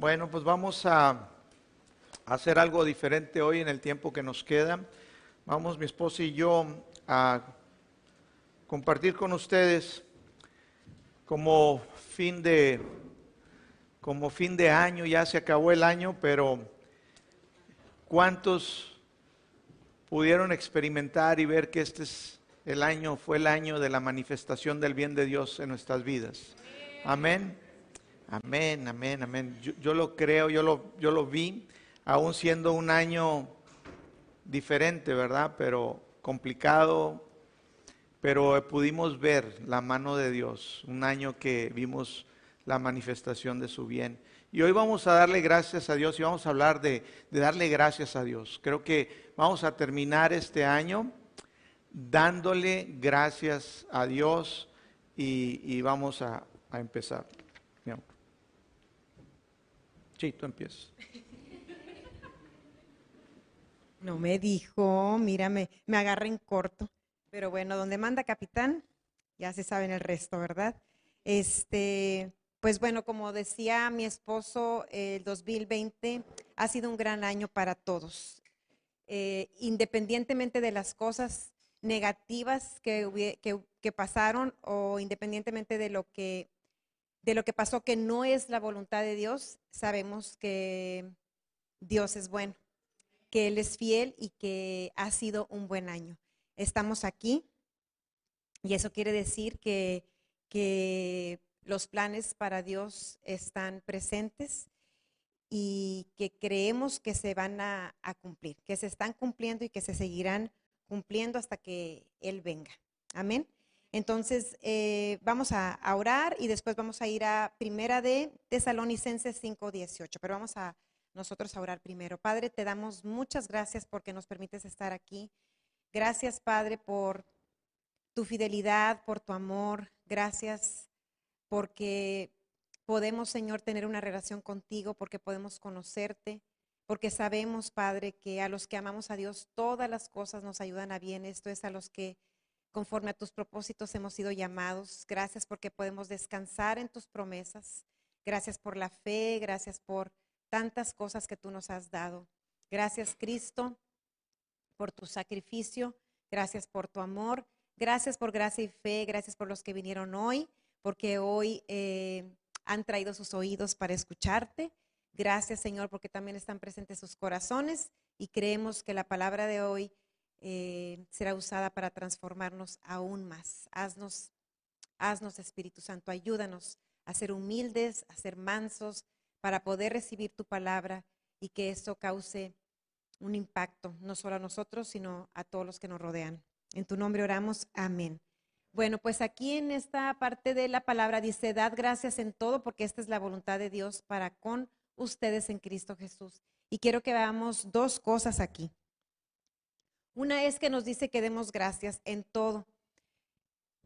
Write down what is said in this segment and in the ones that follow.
Bueno, pues vamos a hacer algo diferente hoy en el tiempo que nos queda. Vamos mi esposa y yo a compartir con ustedes como fin de como fin de año, ya se acabó el año, pero ¿cuántos pudieron experimentar y ver que este es el año, fue el año de la manifestación del bien de Dios en nuestras vidas? Amén. Amén, amén, amén. Yo, lo creo, yo lo, yo lo vi, aún siendo un año diferente, ¿verdad? Pero complicado, pero pudimos ver la mano de Dios, un año que vimos la manifestación de su bien. Y hoy vamos a darle gracias a Dios y vamos a hablar de, darle gracias a Dios. Creo que vamos a terminar este año dándole gracias a Dios y, vamos a, empezar. Sí, tú empiezas. No me dijo, mírame, me agarra en corto. Pero bueno, donde manda capitán, ya se sabe el resto, ¿verdad? Este, pues bueno, como decía mi esposo, el 2020 ha sido un gran año para todos. Eh, independientemente de las cosas negativas que, pasaron o independientemente de lo que de lo que pasó que no es la voluntad de Dios, sabemos que Dios es bueno, que Él es fiel y que ha sido un buen año. Estamos aquí y eso quiere decir que, que los planes para Dios están presentes y que creemos que se van a, a, cumplir, que se están cumpliendo y que se seguirán cumpliendo hasta que Él venga. Amén. Entonces, eh, vamos a, orar y después vamos a ir a Primera de Tesalonicenses 5.18, pero vamos a nosotros a orar primero. Padre, te damos muchas gracias porque nos permites estar aquí. Gracias, Padre, por tu fidelidad, por tu amor. Gracias porque podemos, Señor, tener una relación contigo, porque podemos conocerte, porque sabemos, Padre, que a los que amamos a Dios todas las cosas nos ayudan a bien. Esto es a los que Conforme a tus propósitos hemos sido llamados. Gracias porque podemos descansar en tus promesas. Gracias por la fe, gracias por tantas cosas que tú nos has dado. Gracias Cristo por tu sacrificio, gracias por tu amor, gracias por gracia y fe, gracias por los que vinieron hoy, porque hoy eh, han traído sus oídos para escucharte. Gracias Señor porque también están presentes sus corazones y creemos que la palabra de hoy eh, será usada para transformarnos aún más. Haznos, haznos, Espíritu Santo, ayúdanos a ser humildes, a ser mansos, para poder recibir tu palabra y que eso cause un impacto, no solo a nosotros, sino a todos los que nos rodean. En tu nombre oramos, amén. Bueno, pues aquí en esta parte de la palabra dice, dad gracias en todo porque esta es la voluntad de Dios para con ustedes en Cristo Jesús. Y quiero que veamos dos cosas aquí. Una es que nos dice que demos gracias en todo.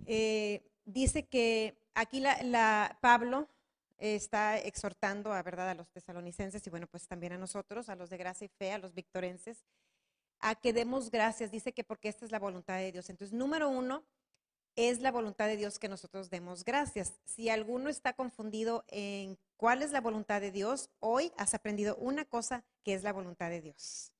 Eh, dice que aquí Pablo está exhortando a verdad a los tesalonicenses y bueno, pues también a nosotros, a los de gracia y fe, a los victorenses, a que demos gracias. Dice que porque esta es la voluntad de Dios. Entonces, número uno, es la voluntad de Dios que nosotros demos gracias. Si alguno está confundido en cuál es la voluntad de Dios, hoy has aprendido una cosa que es la voluntad de Dios.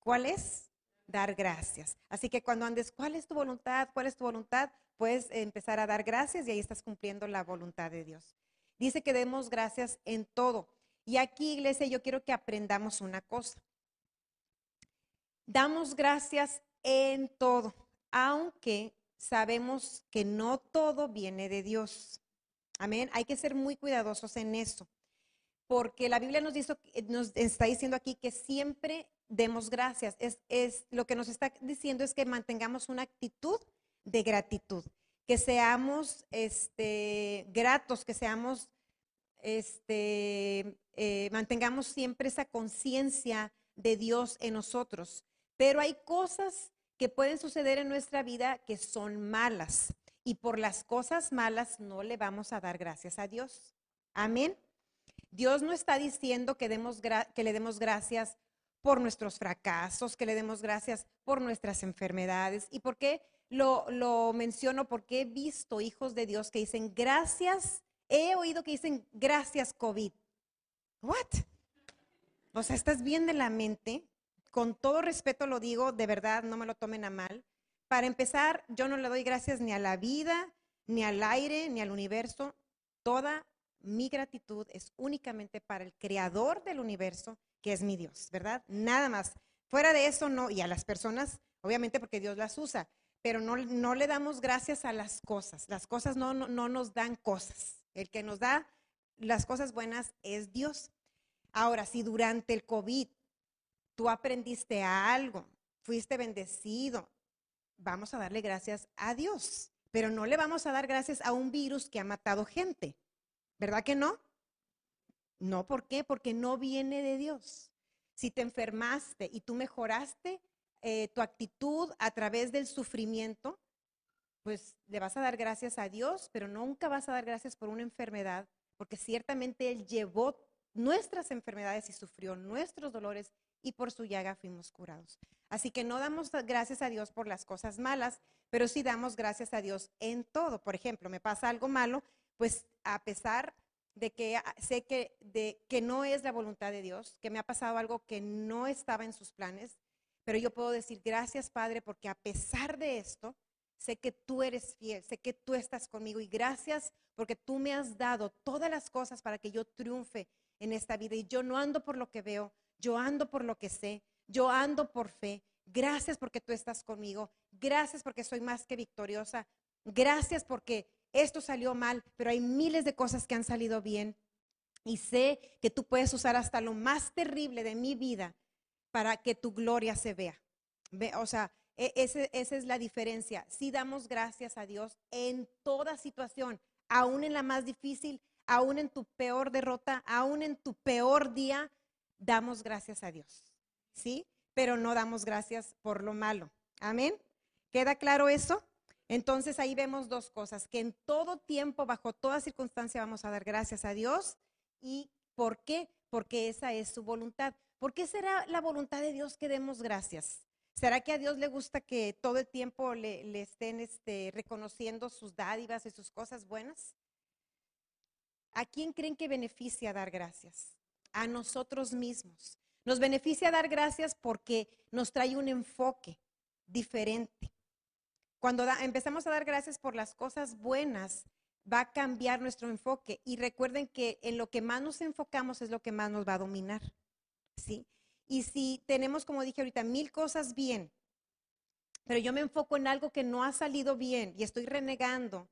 ¿Cuál es? Dar gracias. Así que cuando andes, ¿cuál es tu voluntad? ¿Cuál es tu voluntad? Puedes empezar a dar gracias y ahí estás cumpliendo la voluntad de Dios. Dice que demos gracias en todo. Y aquí, iglesia, yo quiero que aprendamos una cosa. Damos gracias en todo, aunque sabemos que no todo viene de Dios. Amén. Hay que ser muy cuidadosos en eso, porque la Biblia nos, dice, nos está diciendo aquí que siempre demos gracias. Es, es, lo que nos está diciendo es que mantengamos una actitud de gratitud, que seamos este, gratos, que seamos, este, eh, mantengamos siempre esa conciencia de Dios en nosotros. Pero hay cosas que pueden suceder en nuestra vida que son malas y por las cosas malas no le vamos a dar gracias a Dios. Amén. Dios no está diciendo que, demos que le demos gracias por nuestros fracasos, que le demos gracias por nuestras enfermedades. ¿Y por qué lo, lo menciono? Porque he visto hijos de Dios que dicen gracias, he oído que dicen gracias COVID. ¿What? O sea, estás bien de la mente. Con todo respeto lo digo, de verdad, no me lo tomen a mal. Para empezar, yo no le doy gracias ni a la vida, ni al aire, ni al universo. Toda mi gratitud es únicamente para el creador del universo, que es mi Dios, ¿verdad? Nada más. Fuera de eso, no. Y a las personas, obviamente porque Dios las usa, pero no, no le damos gracias a las cosas. Las cosas no, no, no nos dan cosas. El que nos da las cosas buenas es Dios. Ahora, si durante el COVID tú aprendiste algo, fuiste bendecido, vamos a darle gracias a Dios, pero no le vamos a dar gracias a un virus que ha matado gente. ¿Verdad que no? No, ¿por qué? Porque no viene de Dios. Si te enfermaste y tú mejoraste eh, tu actitud a través del sufrimiento, pues le vas a dar gracias a Dios, pero nunca vas a dar gracias por una enfermedad, porque ciertamente Él llevó nuestras enfermedades y sufrió nuestros dolores y por su llaga fuimos curados. Así que no damos gracias a Dios por las cosas malas, pero sí damos gracias a Dios en todo. Por ejemplo, me pasa algo malo, pues a pesar de que sé que, de, que no es la voluntad de Dios, que me ha pasado algo que no estaba en sus planes, pero yo puedo decir gracias Padre porque a pesar de esto, sé que tú eres fiel, sé que tú estás conmigo y gracias porque tú me has dado todas las cosas para que yo triunfe en esta vida y yo no ando por lo que veo, yo ando por lo que sé, yo ando por fe. Gracias porque tú estás conmigo, gracias porque soy más que victoriosa, gracias porque esto salió mal, pero hay miles de cosas que han salido bien y sé que tú puedes usar hasta lo más terrible de mi vida para que tu gloria se vea. O sea, e, esa es la diferencia. Si damos gracias a Dios en toda situación, aún en la más difícil, aún en tu peor derrota, aún en tu peor día, damos gracias a Dios. ¿Sí? Pero no damos gracias por lo malo. Amén. ¿Queda claro eso? Entonces ahí vemos dos cosas, que en todo tiempo, bajo toda circunstancia, vamos a dar gracias a Dios. ¿Y por qué? Porque esa es su voluntad. ¿Por qué será la voluntad de Dios que demos gracias? ¿Será que a Dios le gusta que todo el tiempo le, estén este, reconociendo sus dádivas y sus cosas buenas? ¿A quién creen que beneficia dar gracias? A nosotros mismos. Nos beneficia dar gracias porque nos trae un enfoque diferente. Cuando empezamos a dar gracias por las cosas buenas, va a cambiar nuestro enfoque. Y recuerden que en lo que más nos enfocamos es lo que más nos va a dominar. ¿sí? Y si tenemos, como dije ahorita, mil cosas bien, pero yo me enfoco en algo que no ha salido bien y estoy renegando,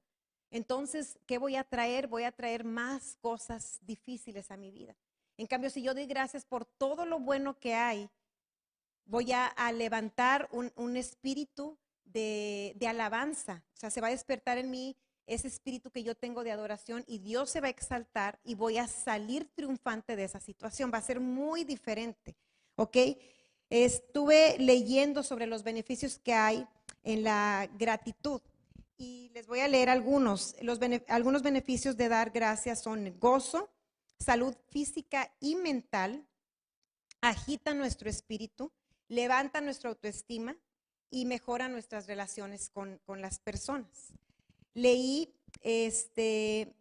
entonces, ¿qué voy a traer? Voy a traer más cosas difíciles a mi vida. En cambio, si yo doy gracias por todo lo bueno que hay, voy a, levantar un, espíritu de, alabanza. O sea, se va a despertar en mí ese espíritu que yo tengo de adoración y Dios se va a exaltar y voy a salir triunfante de esa situación. Va a ser muy diferente, ¿ok? Estuve leyendo sobre los beneficios que hay en la gratitud y les voy a leer algunos. Los algunos beneficios de dar gracias son gozo, salud física y mental, agita nuestro espíritu, levanta nuestra autoestima y mejora nuestras relaciones con, con las personas leí este,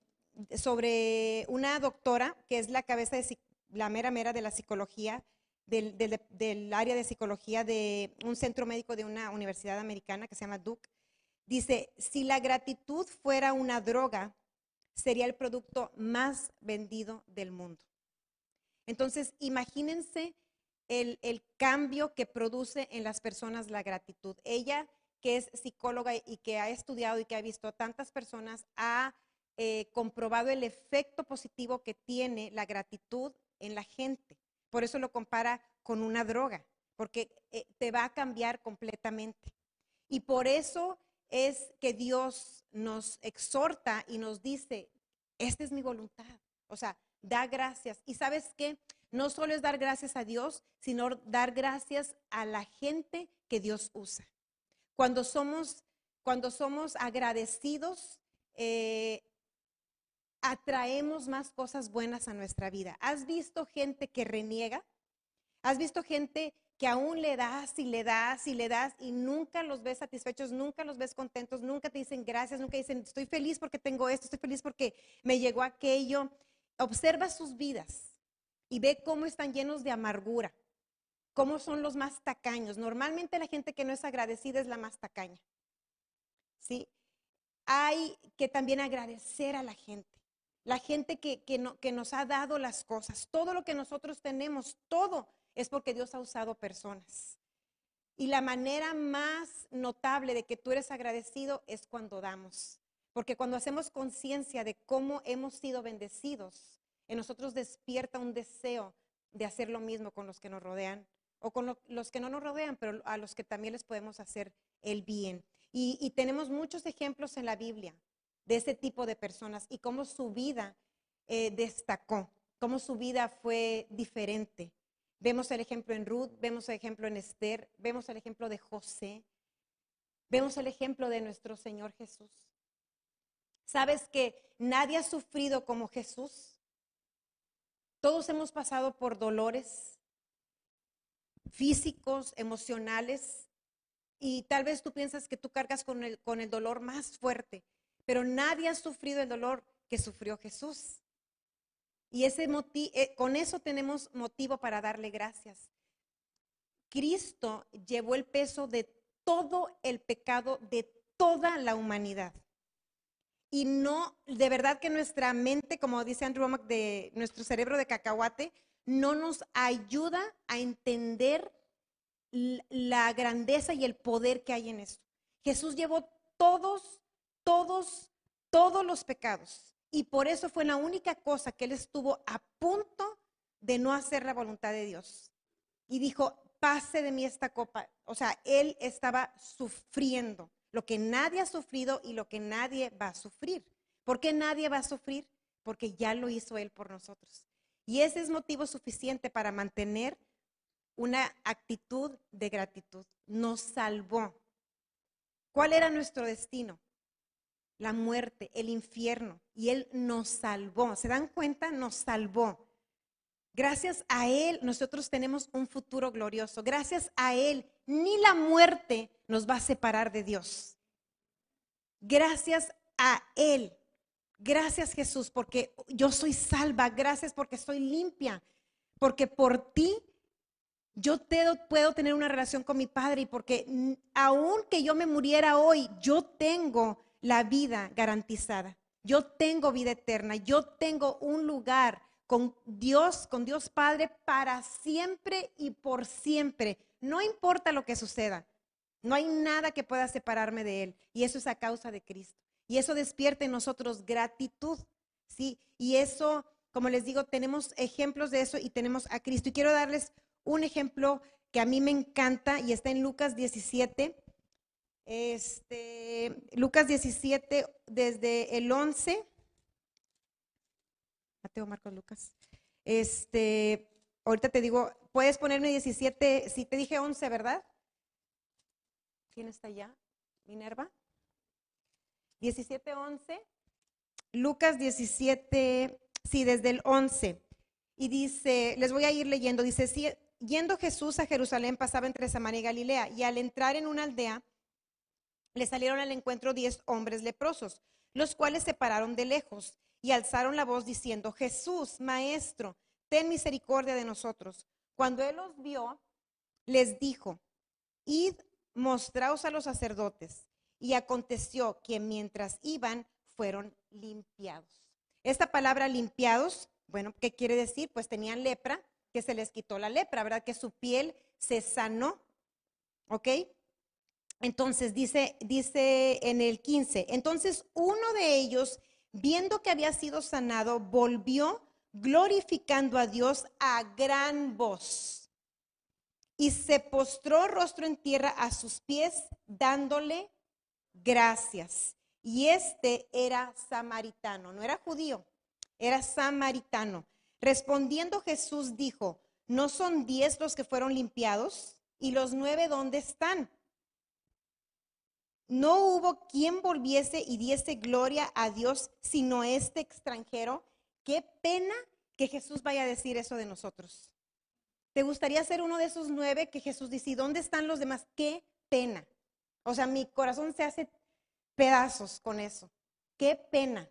sobre una doctora que es la cabeza de la mera mera de la psicología, del, del, área de psicología de un centro médico de una universidad americana que se llama Duke. Dice, si la gratitud fuera una droga, sería el producto más vendido del mundo. Entonces, imagínense el, cambio que produce en las personas la gratitud. Ella que es psicóloga y que ha estudiado y que ha visto a tantas personas, ha eh, comprobado el efecto positivo que tiene la gratitud en la gente. Por eso lo compara con una droga, porque eh, te va a cambiar completamente. Y por eso es que Dios nos exhorta y nos dice, esta es mi voluntad. O sea, da gracias. Y sabes qué? No solo es dar gracias a Dios, sino dar gracias a la gente que Dios usa. Cuando somos, cuando somos agradecidos, eh, atraemos más cosas buenas a nuestra vida. ¿Has visto gente que reniega? ¿Has visto gente que aún le das y le das y le das y nunca los ves satisfechos, nunca los ves contentos, nunca te dicen gracias, nunca dicen estoy feliz porque tengo esto, estoy feliz porque me llegó aquello? Observa sus vidas y ve cómo están llenos de amargura, cómo son los más tacaños. Normalmente la gente que no es agradecida es la más tacaña. ¿Sí? Hay que también agradecer a la gente. La gente que, que, que nos ha dado las cosas, todo lo que nosotros tenemos, todo es porque Dios ha usado personas. Y la manera más notable de que tú eres agradecido es cuando damos. Porque cuando hacemos conciencia de cómo hemos sido bendecidos, en nosotros despierta un deseo de hacer lo mismo con los que nos rodean o con los que no nos rodean, pero a los que también les podemos hacer el bien. Y, tenemos muchos ejemplos en la Biblia de ese tipo de personas y cómo su vida eh, destacó, cómo su vida fue diferente. Vemos el ejemplo en Ruth, vemos el ejemplo en Esther, vemos el ejemplo de José, vemos el ejemplo de nuestro Señor Jesús. ¿Sabes que nadie ha sufrido como Jesús? Todos hemos pasado por dolores físicos, emocionales, y tal vez tú piensas que tú cargas con el, con el dolor más fuerte, pero nadie ha sufrido el dolor que sufrió Jesús. Y ese eh, con eso tenemos motivo para darle gracias. Cristo llevó el peso de todo el pecado de toda la humanidad. Y no, de verdad que nuestra mente, como dice Andrew Womack, de nuestro cerebro de cacahuate, no nos ayuda a entender la grandeza y el poder que hay en esto. Jesús llevó todos, todos, todos los pecados. Y por eso fue la única cosa que él estuvo a punto de no hacer la voluntad de Dios. Y dijo, pase de mí esta copa. O sea, él estaba sufriendo lo que nadie ha sufrido y lo que nadie va a sufrir. ¿Por qué nadie va a sufrir? Porque ya lo hizo él por nosotros. Y ese es motivo suficiente para mantener una actitud de gratitud. Nos salvó. ¿Cuál era nuestro destino? la muerte, el infierno, y Él nos salvó. ¿Se dan cuenta? Nos salvó. Gracias a Él nosotros tenemos un futuro glorioso. Gracias a Él ni la muerte nos va a separar de Dios. Gracias a Él. Gracias Jesús porque yo soy salva. Gracias porque soy limpia. Porque por ti yo puedo tener una relación con mi Padre y porque aunque yo me muriera hoy, yo tengo la vida garantizada. Yo tengo vida eterna, yo tengo un lugar con Dios, con Dios Padre para siempre y por siempre. No importa lo que suceda, no hay nada que pueda separarme de Él. Y eso es a causa de Cristo. Y eso despierta en nosotros gratitud, ¿sí? Y eso, como les digo, tenemos ejemplos de eso y tenemos a Cristo. Y quiero darles un ejemplo que a mí me encanta y está en Lucas 17, este, Lucas 17, desde el 11. Mateo, Marcos, Lucas. Este, ahorita te digo, puedes ponerme 17, si te dije 11, ¿verdad? ¿Quién está allá? Minerva. 17, 11. Lucas 17, sí, desde el 11. Y dice, les voy a ir leyendo, dice, yendo Jesús a Jerusalén pasaba entre Samaria y Galilea, y al entrar en una aldea, le salieron al encuentro diez hombres leprosos, los cuales se pararon de lejos y alzaron la voz diciendo, Jesús, Maestro, ten misericordia de nosotros. Cuando él los vio, les dijo, id, mostraos a los sacerdotes. Y aconteció que mientras iban, fueron limpiados. Esta palabra limpiados, bueno, ¿qué quiere decir? Pues tenían lepra, que se les quitó la lepra, ¿verdad? Que su piel se sanó, ¿ok? Entonces dice, dice en el 15, entonces uno de ellos, viendo que había sido sanado, volvió glorificando a Dios a gran voz y se postró rostro en tierra a sus pies, dándole gracias. Y este era samaritano, no era judío, era samaritano. Respondiendo Jesús dijo, ¿no son diez los que fueron limpiados? ¿Y los nueve dónde están? No hubo quien volviese y diese gloria a Dios sino este extranjero. Qué pena que Jesús vaya a decir eso de nosotros. ¿Te gustaría ser uno de esos nueve que Jesús dice, ¿dónde están los demás? Qué pena. O sea, mi corazón se hace pedazos con eso. Qué pena.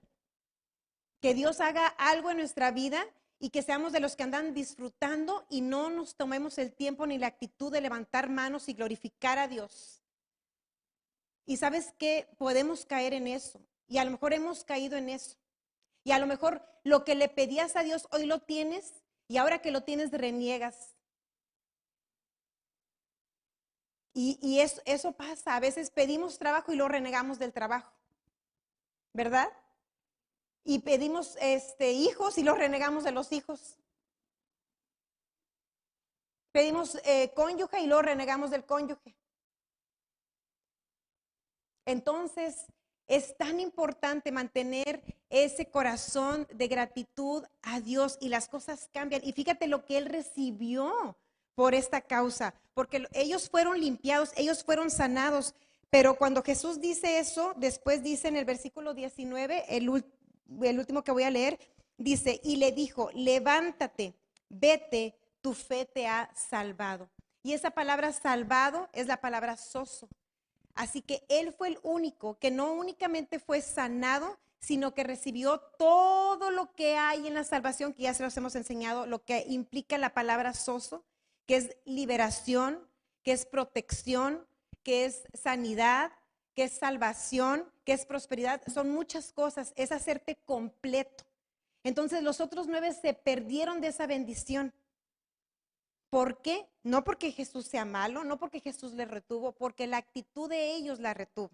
Que Dios haga algo en nuestra vida y que seamos de los que andan disfrutando y no nos tomemos el tiempo ni la actitud de levantar manos y glorificar a Dios. Y sabes que podemos caer en eso. Y a lo mejor hemos caído en eso. Y a lo mejor lo que le pedías a Dios hoy lo tienes y ahora que lo tienes reniegas. Y, eso, pasa. A veces pedimos trabajo y lo renegamos del trabajo. ¿Verdad? y pedimos este, hijos y los renegamos de los hijos. Pedimos eh, cónyuge y lo renegamos del cónyuge. Entonces, es tan importante mantener ese corazón de gratitud a Dios y las cosas cambian. Y fíjate lo que Él recibió por esta causa, porque ellos fueron limpiados, ellos fueron sanados. Pero cuando Jesús dice eso, después dice en el versículo 19, el, el último que voy a leer, dice, y le dijo, levántate, vete, tu fe te ha salvado. Y esa palabra salvado es la palabra soso. Así que él fue el único que no únicamente fue sanado, sino que recibió todo lo que hay en la salvación, que ya se los hemos enseñado, lo que implica la palabra soso, que es liberación, que es protección, que es sanidad, que es salvación, que es prosperidad, son muchas cosas, es hacerte completo. Entonces los otros nueve se perdieron de esa bendición. ¿Por qué? No porque Jesús sea malo, no porque Jesús le retuvo, porque la actitud de ellos la retuvo.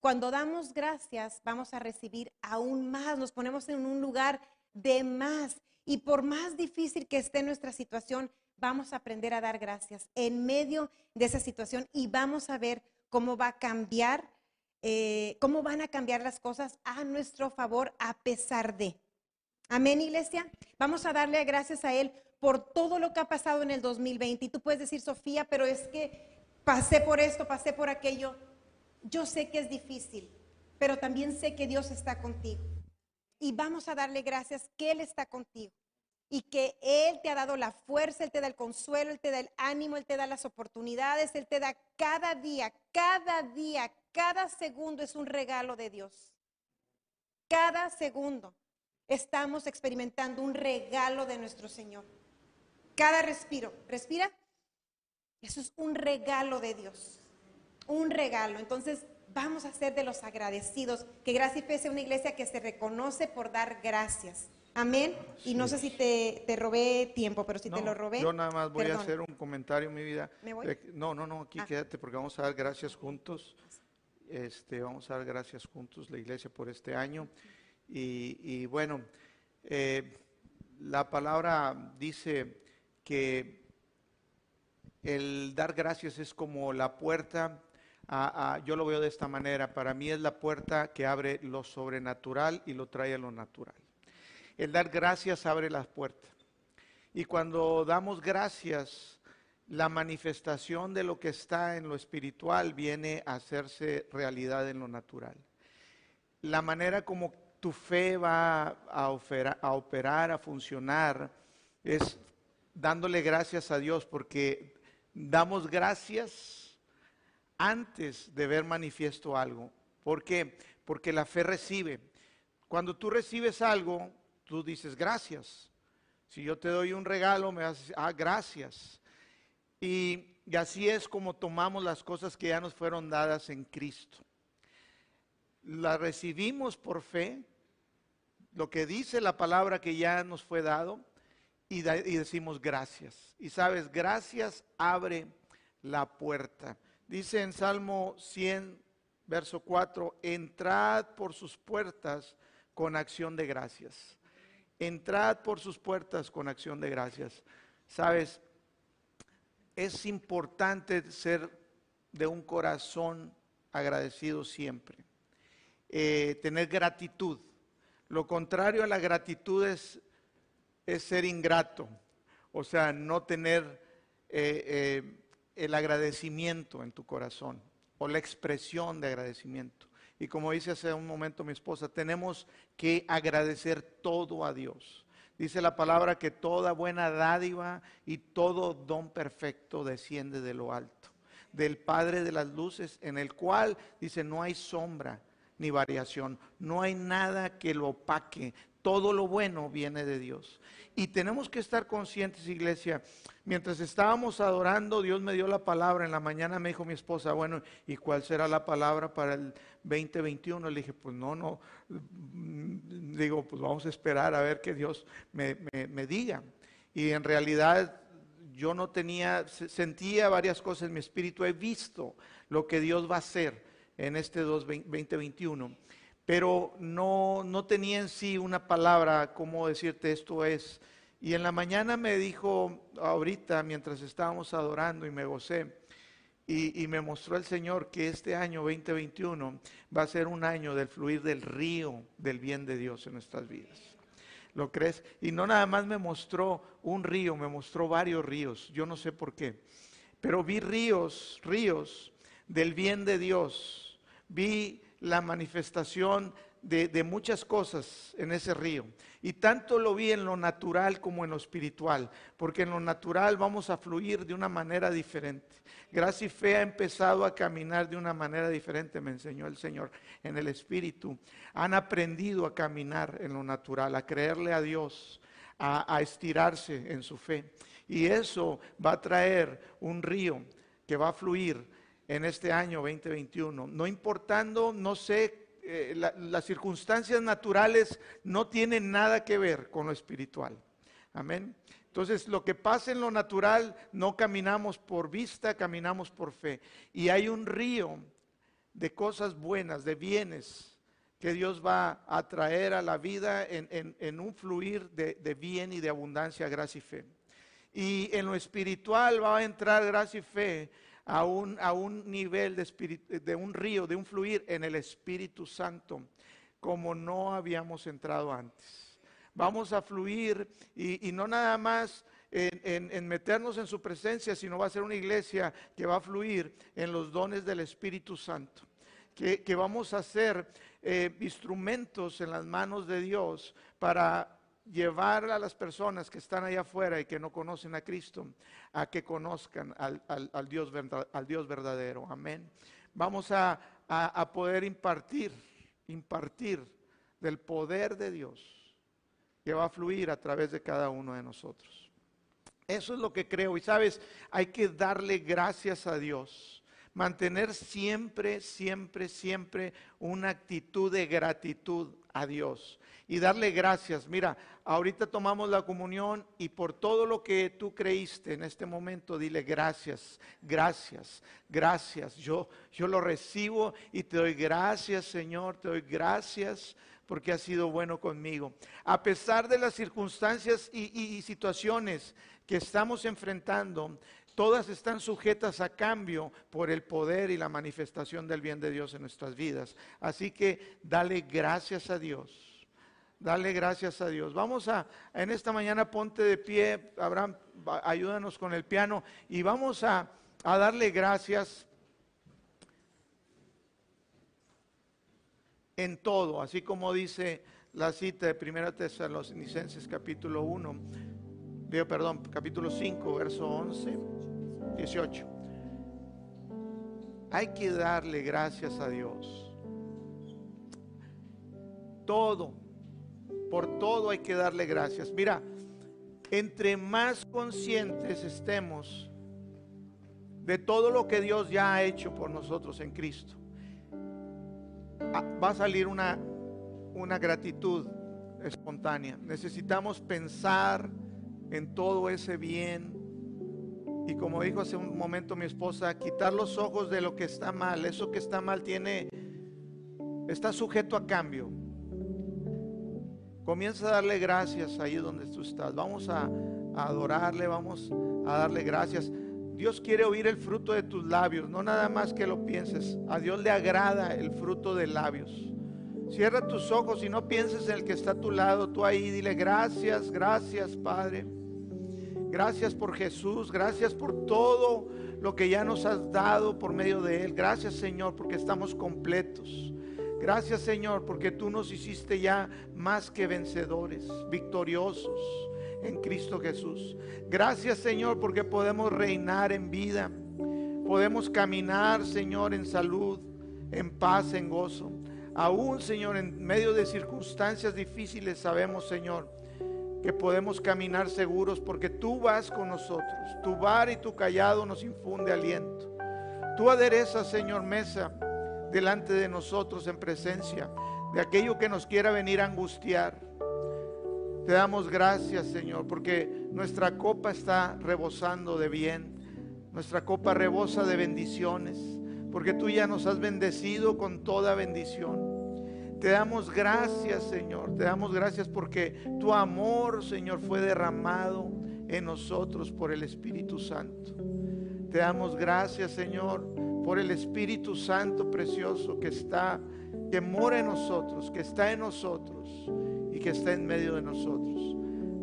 Cuando damos gracias, vamos a recibir aún más, nos ponemos en un lugar de más. Y por más difícil que esté nuestra situación, vamos a aprender a dar gracias en medio de esa situación y vamos a ver cómo va a cambiar eh, cómo van a cambiar las cosas a nuestro favor a pesar de. Amén, iglesia. Vamos a darle gracias a Él por todo lo que ha pasado en el 2020. Y tú puedes decir, Sofía, pero es que pasé por esto, pasé por aquello. Yo sé que es difícil, pero también sé que Dios está contigo. Y vamos a darle gracias que Él está contigo y que Él te ha dado la fuerza, Él te da el consuelo, Él te da el ánimo, Él te da las oportunidades, Él te da cada día, cada día, cada segundo es un regalo de Dios. Cada segundo estamos experimentando un regalo de nuestro Señor. Cada respiro, respira. Eso es un regalo de Dios. Un regalo. Entonces, vamos a ser de los agradecidos. Que Gracia y Fe sea una iglesia que se reconoce por dar gracias. Amén. Y no sé si te, robé tiempo, pero si te lo robé. Yo nada más voy a hacer un comentario en mi vida. ¿Me voy? No, no, no, aquí ah. quédate porque vamos a dar gracias juntos. Este, vamos a dar gracias juntos la iglesia por este año. Y, bueno, eh, la palabra dice que el dar gracias es como la puerta, yo lo veo de esta manera, para mí es la puerta que abre lo sobrenatural y lo trae a lo natural. El dar gracias abre las puertas. Y cuando damos gracias, la manifestación de lo que está en lo espiritual viene a hacerse realidad en lo natural. La manera como tu fe va a, operar, a funcionar, es dándole gracias a Dios, porque damos gracias antes de ver manifiesto algo. ¿Por qué? Porque la fe recibe. Cuando tú recibes algo, tú dices gracias. Si yo te doy un regalo, me haces, ah, gracias. Y, y así es como tomamos las cosas que ya nos fueron dadas en Cristo. Las recibimos por fe, lo que dice la palabra que ya nos fue dado, y, decimos gracias. Y sabes, gracias abre la puerta. Dice en Salmo 100, verso 4, entrad por sus puertas con acción de gracias. Entrad por sus puertas con acción de gracias. Sabes, es importante ser de un corazón agradecido siempre. Eh, tener gratitud. Lo contrario a la gratitud es, ser ingrato. O sea, no tener eh, eh, el agradecimiento en tu corazón o la expresión de agradecimiento. Y como dice hace un momento mi esposa, tenemos que agradecer todo a Dios. Dice la palabra que toda buena dádiva y todo don perfecto desciende de lo alto, del Padre de las luces, en el cual dice no hay sombra ni variación, no hay nada que lo opaque, Todo lo bueno viene de Dios. Y tenemos que estar conscientes, iglesia. Mientras estábamos adorando, Dios me dio la palabra. En la mañana me dijo mi esposa, bueno, ¿y cuál será la palabra para el 2021? Le dije, pues no, no. Mm, digo, pues vamos a esperar a ver que Dios me, me diga. Y en realidad yo no tenía, sentía varias cosas en mi espíritu. He visto lo que Dios va a hacer en este 2021 pero no, no tenía en sí una palabra, como decirte esto es. Y en la mañana me dijo, ahorita, mientras estábamos adorando y me gocé, y, y, me mostró el Señor que este año 2021 va a ser un año del fluir del río del bien de Dios en nuestras vidas. ¿Lo crees? Y no nada más me mostró un río, me mostró varios ríos. Yo no sé por qué. Pero vi ríos, ríos del bien de Dios. Vi la manifestación de, muchas cosas en ese río. Y tanto lo vi en lo natural como en lo espiritual, porque en lo natural vamos a fluir de una manera diferente. Gracia y fe ha empezado a caminar de una manera diferente, me enseñó el Señor en el Espíritu. Han aprendido a caminar en lo natural, a creerle a Dios, a, a estirarse en su fe. Y eso va a traer un río que va a fluir en este año 2021. No importando, no sé, eh, las circunstancias naturales no tienen nada que ver con lo espiritual. Amén. Entonces, lo que pasa en lo natural, no caminamos por vista, caminamos por fe. Y hay un río de cosas buenas, de bienes, que Dios va a traer a la vida en, un fluir de, de bien y de abundancia, gracia y fe. Y en lo espiritual va a entrar gracia y fe a un, a un nivel de, de un río, de un fluir en el Espíritu Santo, como no habíamos entrado antes. Vamos a fluir y, no nada más en, meternos en su presencia, sino va a ser una iglesia que va a fluir en los dones del Espíritu Santo. Que, vamos a ser eh, instrumentos en las manos de Dios para llevar a las personas que están allá afuera y que no conocen a Cristo a que conozcan al, Dios, al Dios, verdadero. Amén. Vamos a, a, poder impartir, impartir del poder de Dios que va a fluir a través de cada uno de nosotros. Eso es lo que creo. Y sabes, hay que darle gracias a Dios. Mantener siempre, siempre, siempre una actitud de gratitud a Dios y darle gracias. Mira, ahorita tomamos la comunión y por todo lo que tú creíste en este momento, dile gracias, gracias, gracias. Yo, yo lo recibo y te doy gracias, Señor, te doy gracias porque has sido bueno conmigo. A pesar de las circunstancias y, y situaciones que estamos enfrentando, todas están sujetas a cambio por el poder y la manifestación del bien de Dios en nuestras vidas. Así que dale gracias a Dios Dale gracias a Dios. Vamos a, en esta mañana ponte de pie, Abraham, ayúdanos con el piano y vamos a, a darle gracias en todo, así como dice la cita de 1 Tesalonicenses capítulo 1, digo, perdón, capítulo 5, verso 11, 18. Hay que darle gracias a Dios. Todo por todo hay que darle gracias. Mira, entre más conscientes estemos de todo lo que Dios ya ha hecho por nosotros en Cristo, ah, va a salir una, una gratitud espontánea. Necesitamos pensar en todo ese bien. Y como dijo hace un momento mi esposa, quitar los ojos de lo que está mal. Eso que está mal tiene, está sujeto a cambio. Comienza a darle gracias ahí donde tú estás. Vamos a, adorarle, vamos a darle gracias. Dios quiere oír el fruto de tus labios, no nada más que lo pienses. A Dios le agrada el fruto de labios. Cierra tus ojos y no pienses en el que está a tu lado. Tú ahí dile gracias, gracias Padre. Gracias por Jesús, gracias por todo lo que ya nos has dado por medio de Él. Gracias Señor porque estamos completos. Gracias Señor, porque tú nos hiciste ya más que vencedores, victoriosos en Cristo Jesús. Gracias Señor, porque podemos reinar en vida. Podemos caminar, Señor, en salud, en paz, en gozo. Aún, Señor, en medio de circunstancias difíciles sabemos, Señor, que podemos caminar seguros porque tú vas con nosotros. Tu bar y tu callado nos infunde aliento. Tú aderezas, Señor, mesa delante de nosotros en presencia de aquello que nos quiera venir a angustiar. Te damos gracias, Señor, porque nuestra copa está rebosando de bien. Nuestra copa rebosa de bendiciones, porque tú ya nos has bendecido con toda bendición. Te damos gracias, Señor. Te damos gracias porque tu amor, Señor, fue derramado en nosotros por el Espíritu Santo. Te damos gracias, Señor, por el Espíritu Santo precioso que está, que mora en nosotros, que está en nosotros y que está en medio de nosotros.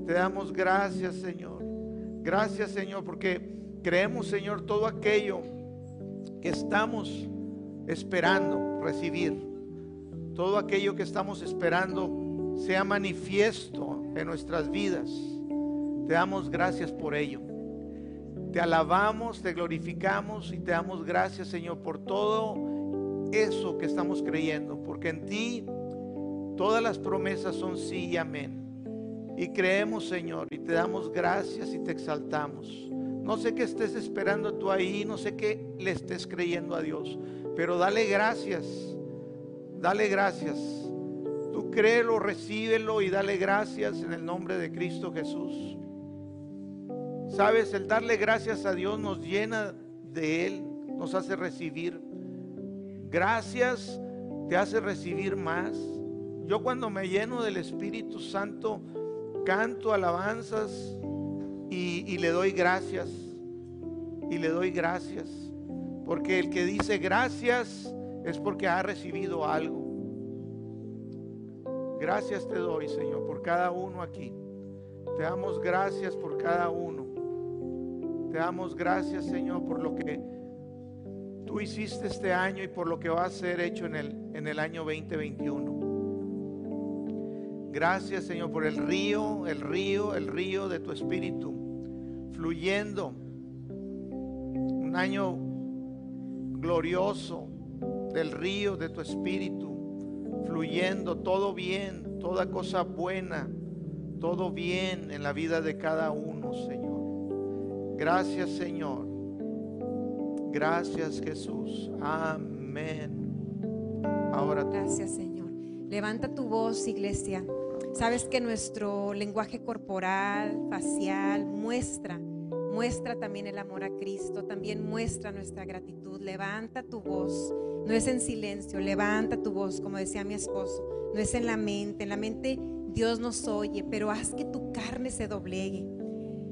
Te damos gracias, Señor. Gracias, Señor, porque creemos, Señor, todo aquello que estamos esperando recibir todo aquello que estamos esperando sea manifiesto en nuestras vidas. Te damos gracias por ello. Te alabamos, te glorificamos y te damos gracias, Señor, por todo eso que estamos creyendo, porque en ti todas las promesas son sí y amén. Y creemos, Señor, y te damos gracias y te exaltamos. No sé qué estés esperando tú ahí, no sé qué le estés creyendo a Dios, pero dale gracias Dale gracias. Tú créelo, recíbelo y dale gracias en el nombre de Cristo Jesús. Sabes, el darle gracias a Dios nos llena de Él, nos hace recibir. Gracias te hace recibir más. Yo cuando me lleno del Espíritu Santo, canto alabanzas y, le doy gracias. Y le doy gracias. Porque el que dice gracias es porque ha recibido algo. Gracias te doy, Señor, por cada uno aquí. Te damos gracias por cada uno. Te damos gracias, Señor, por lo que tú hiciste este año y por lo que va a ser hecho en el, en el año 2021. Gracias, Señor, por el río, el río, el río de tu espíritu, fluyendo. Un año glorioso, del río de tu espíritu, fluyendo todo bien, toda cosa buena, todo bien en la vida de cada uno, Señor. Gracias, Señor. Gracias, Jesús. Amén. Ahora Gracias, Señor. Levanta tu voz, iglesia. Sabes que nuestro lenguaje corporal, facial, muestra muestra también el amor a Cristo, también muestra nuestra gratitud. Levanta tu voz, no es en silencio, levanta tu voz, como decía mi esposo, no es en la mente, en la mente Dios nos oye, pero haz que tu carne se doblegue.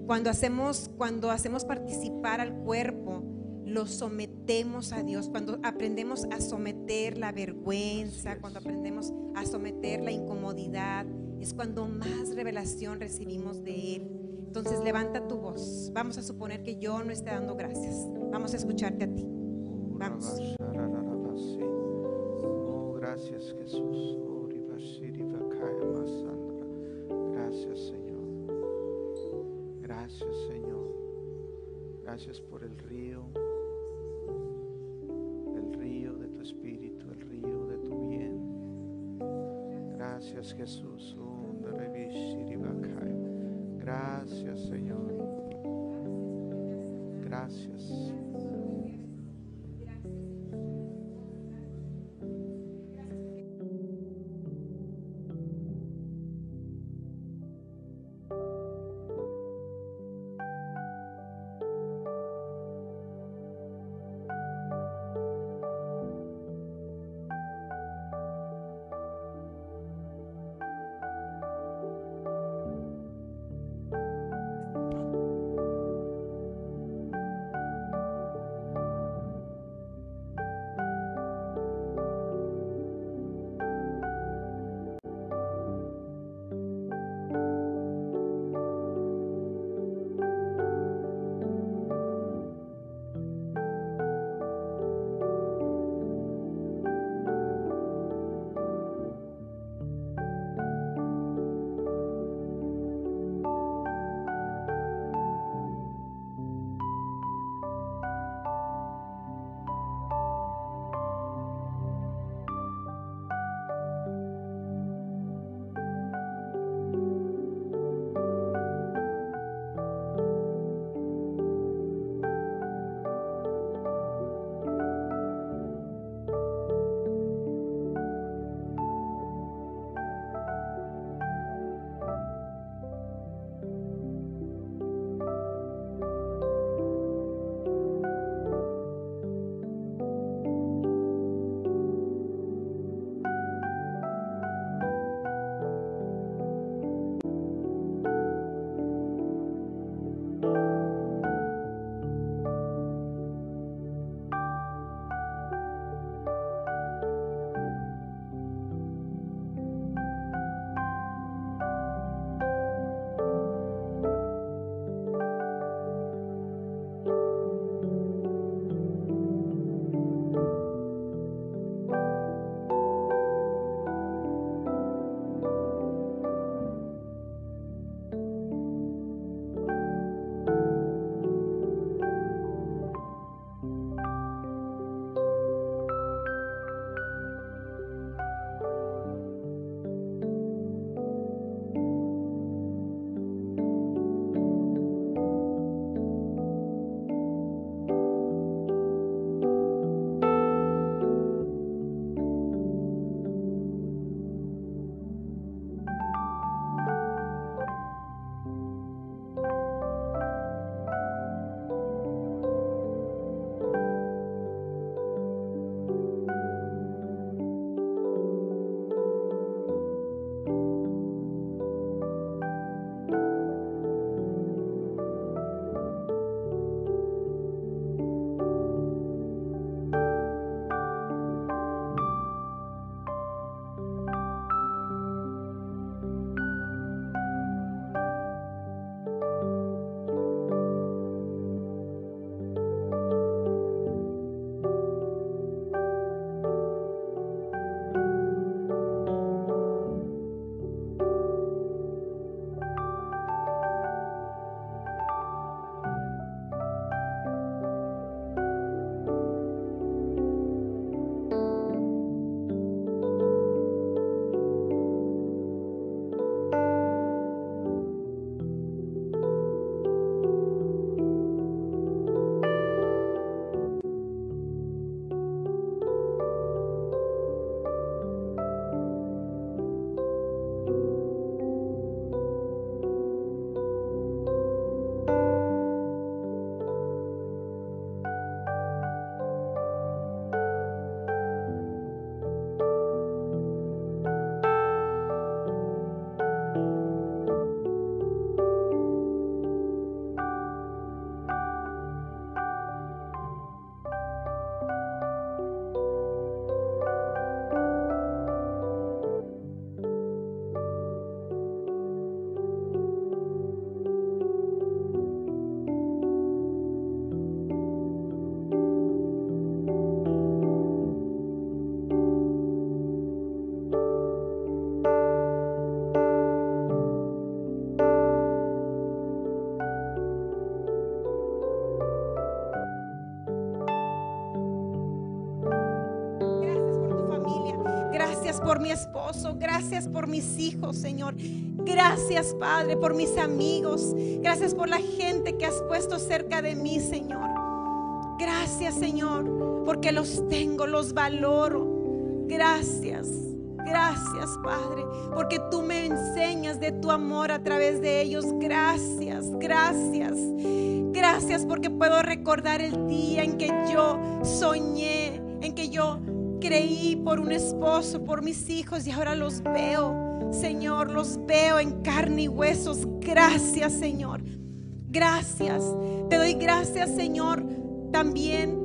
Cuando hacemos, cuando hacemos participar al cuerpo, lo sometemos a Dios, cuando aprendemos a someter la vergüenza, cuando aprendemos a someter la incomodidad, es cuando más revelación recibimos de Él. Entonces levanta tu voz. Vamos a suponer que yo no esté dando gracias. Vamos a escucharte a ti. Vamos. Oh, gracias Jesús. Gracias por el río. El río de tu espíritu, el río de tu bien. Gracias Jesús. Gracias, Señor. Gracias. Por mi esposo, gracias por mis hijos, Señor. Gracias, Padre, por mis amigos. Gracias por la gente que has puesto cerca de mí, Señor. Gracias, Señor, porque los tengo, los valoro. Gracias. Gracias, Padre, porque tú me enseñas de tu amor a través de ellos. Gracias, gracias. Gracias porque puedo recordar el día en que yo soñé, en que yo creí por un esposo, por mis hijos y ahora los veo. Señor, los veo en carne y huesos. Gracias, Señor. Gracias. Te doy gracias, Señor, también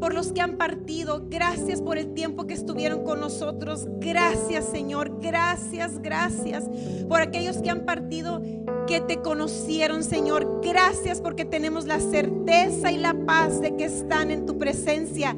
por los que han partido. Gracias por el tiempo que estuvieron con nosotros. Gracias, Señor. Gracias, gracias por aquellos que han partido que te conocieron, Señor. Gracias porque tenemos la certeza y la paz de que están en tu presencia.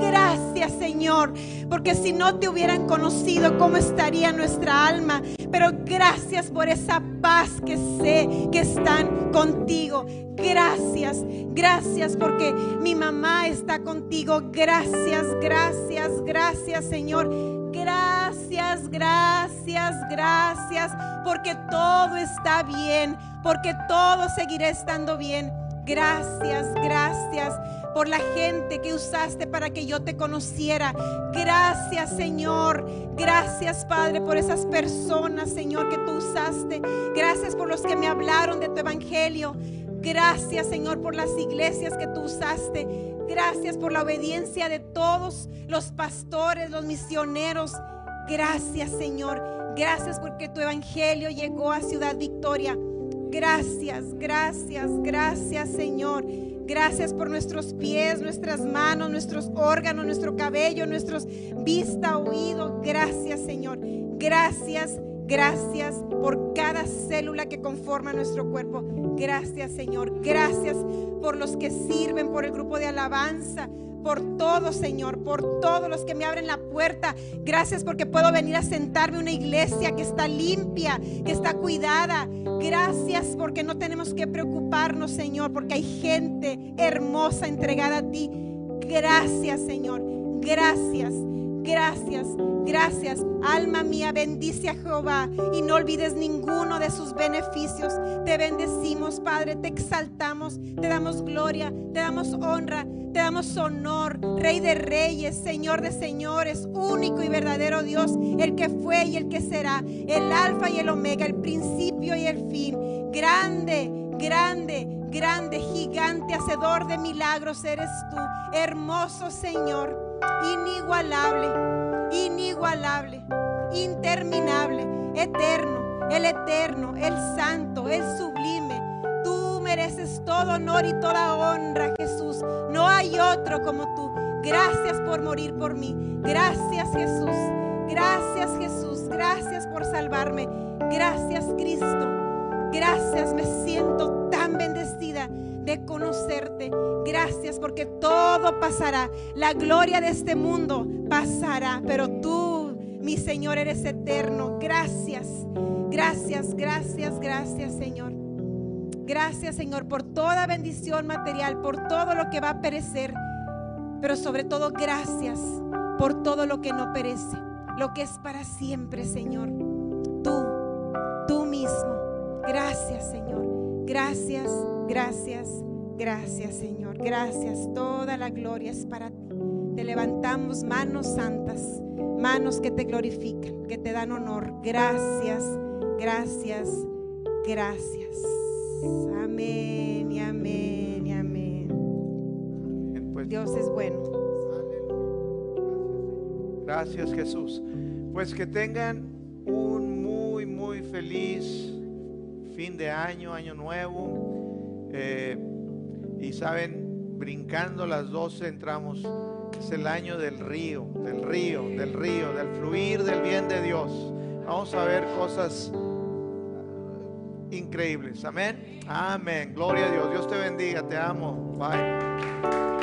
Gracias, Señor, porque si no te hubieran conocido, ¿cómo estaría nuestra alma? Pero gracias por esa paz que sé que están contigo. Gracias, gracias porque mi mamá está contigo. Gracias, gracias, gracias, Señor. Gracias, gracias, gracias, porque todo está bien, porque todo seguirá estando bien. Gracias, gracias por la gente que usaste para que yo te conociera. Gracias, Señor. Gracias, Padre, por esas personas, Señor, que tú usaste. Gracias por los que me hablaron de tu evangelio. Gracias, Señor, por las iglesias que tú usaste. Gracias por la obediencia de todos los pastores, los misioneros. Gracias, Señor. Gracias porque tu evangelio llegó a Ciudad Victoria. Gracias, gracias, gracias, Señor. Gracias por nuestros pies, nuestras manos, nuestros órganos, nuestro cabello, nuestros vista, oído. Gracias, Señor. Gracias, gracias por cada célula que conforma nuestro cuerpo. Gracias, Señor. Gracias por los que sirven, por el grupo de alabanza, por todos, Señor, por todos los que me abren la puerta. Gracias porque puedo venir a sentarme en una iglesia que está limpia, que está cuidada. Gracias porque no tenemos que preocuparnos, Señor, porque hay gente hermosa entregada a ti. Gracias, Señor. Gracias. Gracias, gracias. Alma mía, bendice a Jehová y no olvides ninguno de sus beneficios. Te bendecimos, Padre, te exaltamos, te damos gloria, te damos honra, te damos honor, Rey de reyes, Señor de señores, único y verdadero Dios, el que fue y el que será, el alfa y el omega, el principio y el fin. Grande, grande, grande, gigante, hacedor de milagros eres tú, hermoso Señor inigualable, inigualable, interminable, eterno, el eterno, el santo, el sublime. Mereces todo honor y toda honra, Jesús. No hay otro como tú. Gracias por morir por mí. Gracias, Jesús. Gracias, Jesús. Gracias por salvarme. Gracias, Cristo. Gracias, me siento tan bendecida de conocerte. Gracias porque todo pasará. La gloria de este mundo pasará, pero tú, mi Señor, eres eterno. Gracias, gracias, gracias, gracias, Señor. Gracias, Señor, por toda bendición material, por todo lo que va a perecer, pero sobre todo gracias por todo lo que no perece, lo que es para siempre, Señor. Tú, tú mismo. Gracias, Señor. Gracias, gracias, gracias Señor. Gracias. Toda la gloria es para ti. Te levantamos manos santas, manos que te glorifican, que te dan honor. Gracias, gracias, gracias. Amén y amén y amén. Pues, Dios es bueno. Gracias Jesús. Pues que tengan un muy, muy feliz fin de año, año nuevo. Eh, y saben, brincando las 12 entramos. Es el año del río, del río, del río, del fluir del bien de Dios. Vamos a ver cosas increíbles. Amén. Amén. Gloria a Dios. Dios te bendiga. Te amo. Bye.